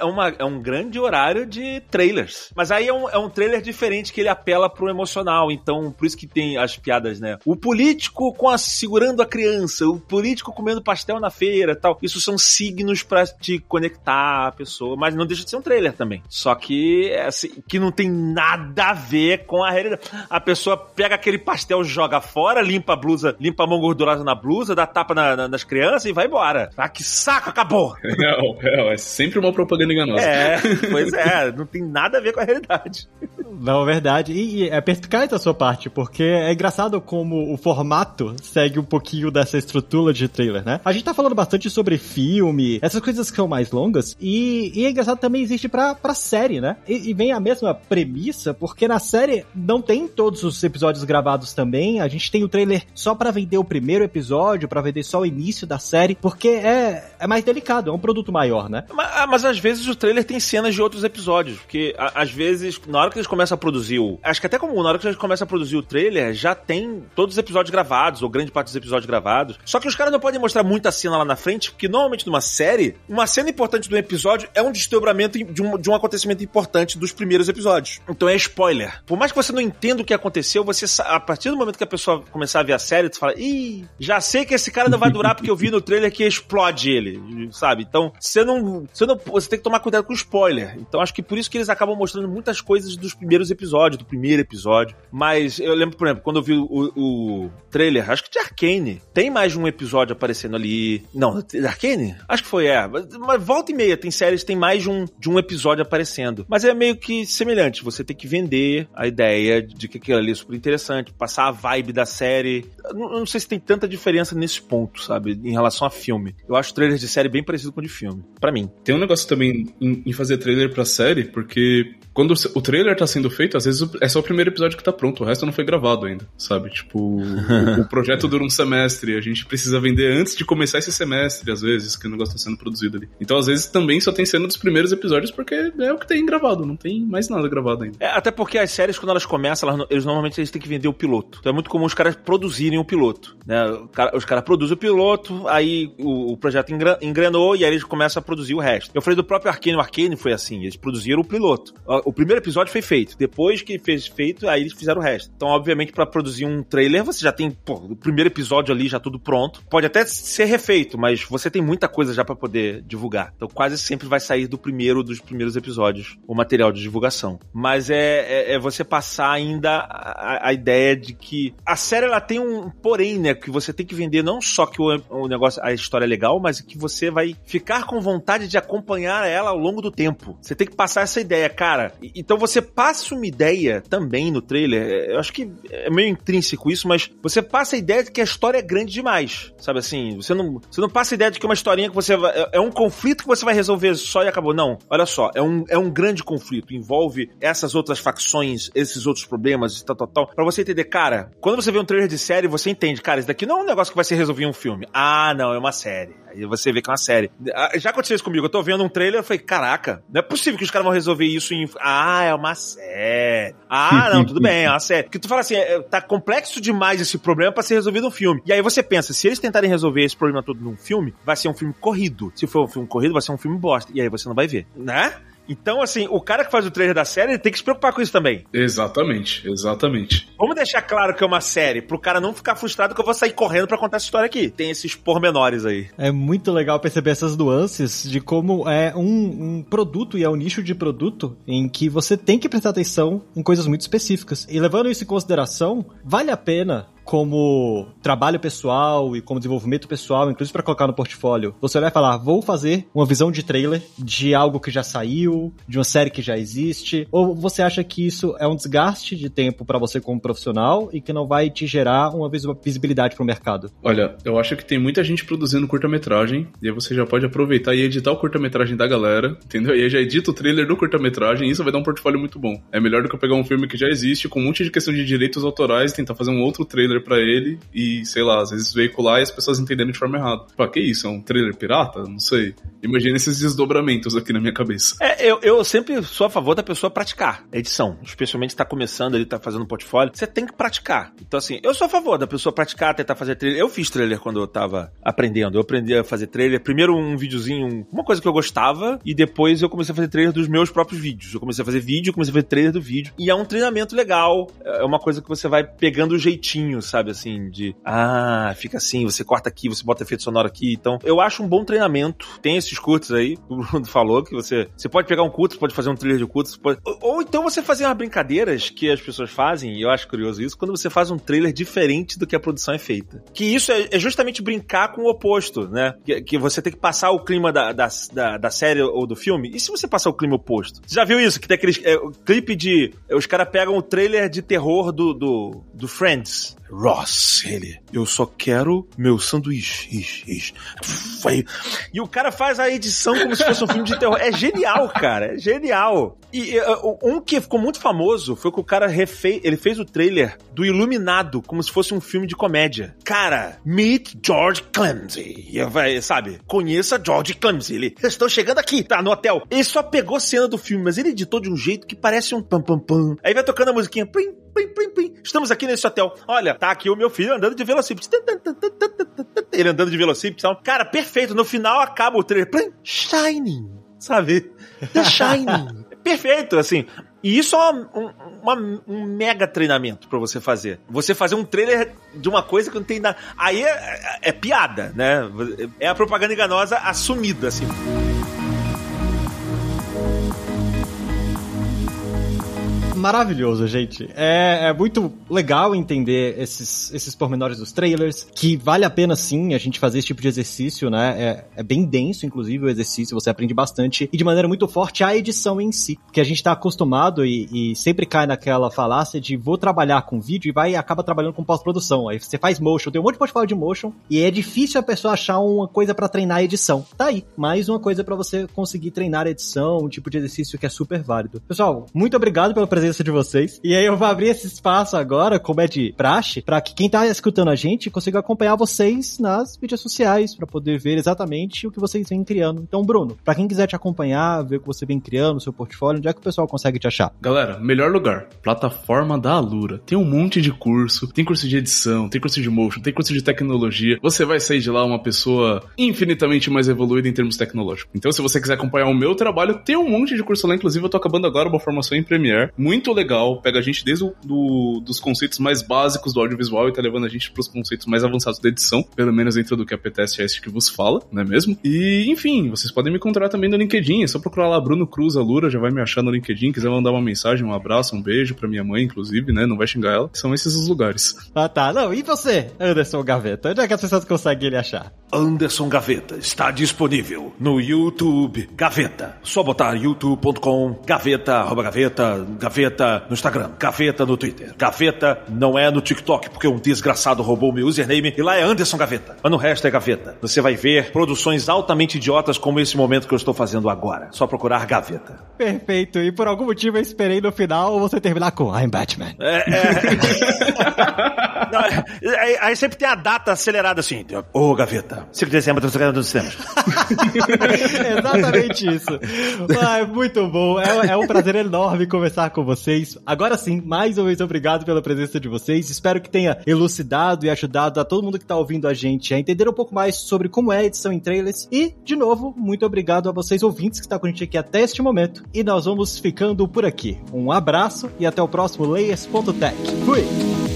é, uma, é, um grande horário de trailers. Mas aí é um, é um trailer diferente que ele apela pro emocional. Então, por isso que tem as piadas, né? O político com a, segurando a criança, o político comendo pastel na feira tal. Isso são signos para te conectar a pessoa, mas não deixa de ser um trailer também. Só que, é assim, que não tem nada a ver com a realidade. A pessoa pega aquele pastel, joga fora, limpa a blusa, limpa a mão gordurosa na blusa, dá tapa na, na, nas crianças e vai embora. Ah, que saco, acabou! Não, é, é sempre uma propaganda enganosa. É, pois é, não tem nada a ver com a realidade. Não, é verdade. E, e é perspicaz da sua parte, porque é engraçado como o formato segue um pouquinho dessa estrutura de trailer, né? A gente tá falando bastante sobre filme, essas coisas que são mais longas, e, e é engraçado também existe pra, pra série, né? E, e, vem a mesma premissa, porque na série não tem todos os episódios gravados também, a gente tem o trailer só para vender o primeiro episódio, para vender só o início da série, porque é, é mais delicado, é um produto maior, né? Mas, ah, mas às vezes o trailer tem cenas de outros episódios, porque a, às vezes, na hora que eles começam a produzir o. Acho que até como na hora que eles começam a produzir o trailer, já tem todos os episódios gravados, ou grande parte dos episódios gravados. Só que os caras não podem mostrar muita cena lá na frente, porque normalmente numa série, uma cena importante do episódio é um desdobramento de um, de um acontecimento importante dos primeiros episódios. Então é spoiler. Por mais que você não entenda o que aconteceu, você a partir do momento que a pessoa começar a ver a série, tu fala, ih, já sei que esse cara não vai durar porque eu vi no trailer que explode ele, sabe? Então, você não, você não, você tem que tomar cuidado com spoiler. Então, acho que por isso que eles acabam mostrando muitas coisas dos primeiros episódios, do primeiro episódio. Mas eu lembro, por exemplo, quando eu vi o, o trailer, acho que de Arcane, tem mais de um episódio aparecendo ali. Não, de Arcane? Acho que foi, é. Mas, volta e meia, tem séries tem mais de um, de um episódio aparecendo. Mas é meio que semelhante. Você tem que vender a ideia de que aquilo ali é super interessante, passar a vibe da série. Eu não, sei se tem tanta diferença nesse ponto, sabe? Em relação a filme. Eu acho trailers de série bem parecido com o de filme. para mim. Tem um negócio também em, em fazer trailer pra série, porque quando o trailer tá sendo feito, às vezes é só o primeiro episódio que tá pronto, o resto não foi gravado ainda, sabe? Tipo, o, o projeto dura um semestre, a gente precisa vender antes de começar esse semestre, às vezes, que o negócio tá sendo produzido ali. Então, às vezes, também só tem cena dos primeiros episódios porque é o que tem gravado, não tem mais nada gravado ainda. É, até porque as séries, quando elas começam, elas, eles normalmente eles têm que vender o piloto. Então é muito comum os caras produzirem o piloto, né? Os caras produzem o piloto, aí o, o projeto engrenou e aí eles começam a produzir o resto. Eu falei do próprio Arkane, o Arkane foi assim, eles produziram o piloto. O primeiro episódio foi feito, depois que fez feito, aí eles fizeram o resto. Então, obviamente, para produzir um trailer, você já tem, pô, o primeiro episódio ali já tudo pronto. Pode até ser refeito, mas você tem muita coisa já para poder divulgar. Então, quase sempre vai sair do primeiro dos primeiros episódios o material de divulgação. Mas é, é, é você passar ainda a, a, ideia de que a série ela tem um porém, né, que você tem que vender não só que o, o negócio, a história é legal, mas que você vai ficar com vontade de acompanhar ela ao longo do tempo. Você tem que passar essa ideia, cara. Então você passa uma ideia também no trailer, é, eu acho que é meio intrínseco isso, mas você passa a ideia de que a história é grande demais, sabe assim? Você não, você não passa a ideia de que uma historinha que você vai, é, é um conflito que você vai resolver só e acabou. Não, olha só, é um, é um grande conflito, envolve essas outras facções, esses outros problemas e tal, tal, tal. Pra você entender, cara, quando você vê um trailer de série, você entende, cara, isso daqui não é um negócio que vai ser resolvido em um filme. Ah, não, é uma série. Aí você vê que é uma série. Ah, já aconteceu isso comigo. Eu tô vendo um trailer e falei, caraca, não é possível que os caras vão resolver isso em. Ah, é uma série. Ah, não, tudo bem, é uma série. Porque tu fala assim, é, tá complexo demais esse problema para ser resolvido num filme. E aí você pensa, se eles tentarem resolver esse problema todo num filme, vai ser um filme corrido. Se for um filme corrido, vai ser um filme bosta. E aí você não vai ver, né? Então, assim, o cara que faz o trailer da série tem que se preocupar com isso também. Exatamente, exatamente. Vamos deixar claro que é uma série, pro cara não ficar frustrado que eu vou sair correndo para contar essa história aqui. Tem esses pormenores aí. É muito legal perceber essas nuances de como é um, um produto e é um nicho de produto em que você tem que prestar atenção em coisas muito específicas. E levando isso em consideração, vale a pena como trabalho pessoal e como desenvolvimento pessoal, inclusive para colocar no portfólio, você vai falar, vou fazer uma visão de trailer de algo que já saiu, de uma série que já existe, ou você acha que isso é um desgaste de tempo para você como profissional e que não vai te gerar uma visibilidade para o mercado? Olha, eu acho que tem muita gente produzindo curta-metragem e aí você já pode aproveitar e editar o curta-metragem da galera, entendeu? E aí já edita o trailer do curta-metragem e isso vai dar um portfólio muito bom. É melhor do que eu pegar um filme que já existe com um monte de questão de direitos autorais tentar fazer um outro trailer trailer para ele e, sei lá, às vezes veicular e as pessoas entenderem de forma errada. Pô, que isso? É um trailer pirata? Não sei. Imagina esses desdobramentos aqui na minha cabeça. É, eu, eu sempre sou a favor da pessoa praticar edição. Especialmente se tá começando, ele tá fazendo um portfólio. Você tem que praticar. Então, assim, eu sou a favor da pessoa praticar, tentar fazer trailer. Eu fiz trailer quando eu tava aprendendo. Eu aprendi a fazer trailer. Primeiro um videozinho, uma coisa que eu gostava, e depois eu comecei a fazer trailer dos meus próprios vídeos. Eu comecei a fazer vídeo, comecei a fazer trailer do vídeo. E é um treinamento legal. É uma coisa que você vai pegando o jeitinho, sabe? Assim, de ah, fica assim, você corta aqui, você bota efeito sonoro aqui. Então, eu acho um bom treinamento. Tem esses curtos aí, o Bruno falou que você, você pode pegar um curto, pode fazer um trailer de curto, pode... ou, ou, então você fazer umas brincadeiras que as pessoas fazem, e eu acho curioso isso, quando você faz um trailer diferente do que a produção é feita. Que isso é, é justamente brincar com o oposto, né? Que, que, você tem que passar o clima da, da, da, da, série ou do filme. E se você passar o clima oposto? Você já viu isso? Que tem aquele é, clipe de. Os caras pegam o trailer de terror do, do, do Friends. Ross, ele, eu só quero meu sanduíche. E o cara faz a edição como se fosse um filme de terror. É genial, cara. É genial. E uh, um que ficou muito famoso foi que o cara refez, ele fez o trailer do Iluminado como se fosse um filme de comédia. Cara, meet George Clemsey. Sabe? Conheça George Clemsey. Ele, estou chegando aqui, tá no hotel. Ele só pegou cena do filme, mas ele editou de um jeito que parece um pam pam pam. Aí vai tocando a musiquinha, plim, plim, plim, plim. Estamos aqui nesse hotel. Olha, tá aqui o meu filho andando de velocípede. Ele andando de velocípede. Cara, perfeito. No final acaba o trailer. Shining. Sabe? The Shining. perfeito, assim. E isso é um, uma, um mega treinamento para você fazer. Você fazer um trailer de uma coisa que não tem nada. Aí é, é, é piada, né? É a propaganda enganosa assumida, assim. Maravilhoso, gente. É, é, muito legal entender esses, esses pormenores dos trailers, que vale a pena sim a gente fazer esse tipo de exercício, né? É, é bem denso, inclusive, o exercício, você aprende bastante, e de maneira muito forte a edição em si, porque a gente tá acostumado e, e sempre cai naquela falácia de vou trabalhar com vídeo e vai e acaba trabalhando com pós-produção. Aí você faz motion, tem um monte de portfólio de motion, e é difícil a pessoa achar uma coisa para treinar a edição. Tá aí, mais uma coisa para você conseguir treinar a edição, um tipo de exercício que é super válido. Pessoal, muito obrigado pela presença de vocês. E aí eu vou abrir esse espaço agora, como é de praxe, para que quem tá escutando a gente consiga acompanhar vocês nas mídias sociais, para poder ver exatamente o que vocês vêm criando. Então, Bruno, para quem quiser te acompanhar, ver o que você vem criando, seu portfólio, onde é que o pessoal consegue te achar? Galera, melhor lugar, plataforma da Alura. Tem um monte de curso, tem curso de edição, tem curso de motion, tem curso de tecnologia. Você vai sair de lá uma pessoa infinitamente mais evoluída em termos tecnológicos. Então, se você quiser acompanhar o meu trabalho, tem um monte de curso lá, inclusive eu tô acabando agora uma formação em Premiere, muito legal, pega a gente desde o, do, dos conceitos mais básicos do audiovisual e tá levando a gente pros conceitos mais avançados da edição, pelo menos dentro do que a PTS é esse que vos fala, não é mesmo? E, enfim, vocês podem me encontrar também no LinkedIn, é só procurar lá Bruno Cruz Alura, já vai me achar no LinkedIn, quiser mandar uma mensagem, um abraço, um beijo pra minha mãe, inclusive, né, não vai xingar ela, são esses os lugares. Ah tá, não, e você, Anderson Gaveta, onde é que as pessoas conseguem ele achar? Anderson Gaveta está disponível no YouTube Gaveta. Só botar youtube.com Gaveta, arroba Gaveta, Gaveta no Instagram, Gaveta no Twitter. Gaveta não é no TikTok, porque um desgraçado roubou meu username e lá é Anderson Gaveta. Mas no resto é Gaveta. Você vai ver produções altamente idiotas como esse momento que eu estou fazendo agora. Só procurar Gaveta. Perfeito, e por algum motivo eu esperei no final você terminar com I'm Batman. É, Não, é- aí, aí sempre tem a data acelerada assim. Ô, Gaveta, 5 de dezembro, estamos nos cinemas. Exatamente isso. Ai, muito bom. É, é um prazer enorme conversar com vocês. Agora sim, mais uma vez obrigado pela presença de vocês. Espero que tenha elucidado e ajudado a todo mundo que está ouvindo a gente a entender um pouco mais sobre como é a edição em trailers. E, de novo, muito obrigado a vocês ouvintes que estão com a gente aqui até este momento. E nós vamos ficando por aqui. Um abraço e até o próximo Layers.tech. Fui!